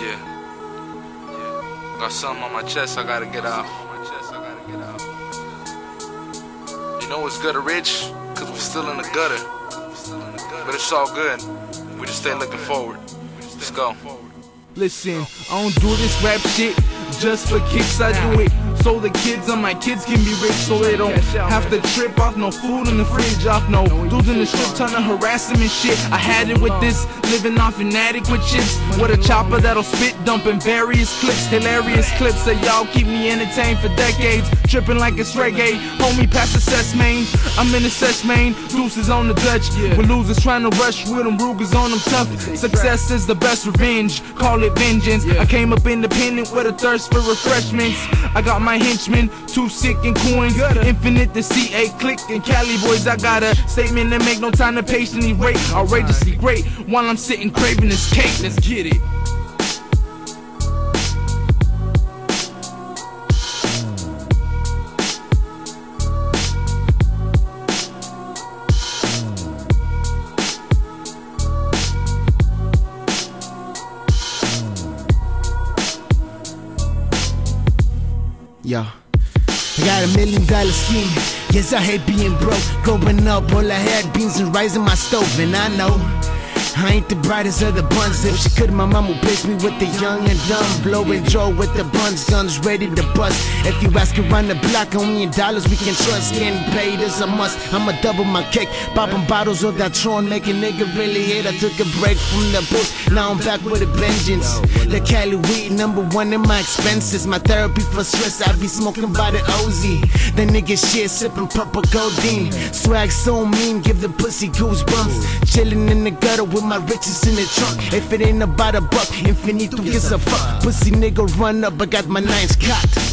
Yeah. yeah. Got something on my chest I gotta get out. You know it's Gutter Rich, cause we're still in the gutter. But it's all good. We just stay looking forward. Let's go. Listen, I don't do this rap shit just for kicks, I do it so the kids and my kids can be rich so they don't have to trip off no food in the fridge off no dudes in the strip trying to harass them and shit. I had it with this living off inadequate chips. With a chopper that'll spit dumping various clips hilarious clips that y'all keep me entertained for decades tripping like it's reggae. Homie past the cess main I'm in the cess main deuces on the Dutch. With losers trying to rush with them Rugers on them tough. Success is the best revenge. Call it vengeance. I came up independent with a thirst for refreshments. I got my henchmen, too sick and coins. Infinite the CA click and Cali boys. I got a statement that make, no time to patiently wait. Outrageously great while I'm sitting craving this cake. Let's get it. Yo. I got a million dollar scheme. Yes, I hate being broke. Growing up, all I had beans and rice in my stove, and I know. I ain't the brightest of the buns. If she could, my mom would place me with the young and dumb. Blowing Joe with the buns, guns ready to bust. If you ask around the block, only in dollars we can trust. Getting paid is a must. I'ma double my cake, popping bottles of that Tron, make a nigga really hate. I took a break from the booth, now I'm back with a vengeance. The Cali weed, number one in my expenses. My therapy for stress, I be smoking by the OZ. The nigga shit, sipping purple codeine. Swag so mean, give the pussy goosebumps. Chilling in the gutter with my riches in the trunk. If it ain't about a buck, infinito gives a fuck. Pussy nigga run up, I got my nines cocked.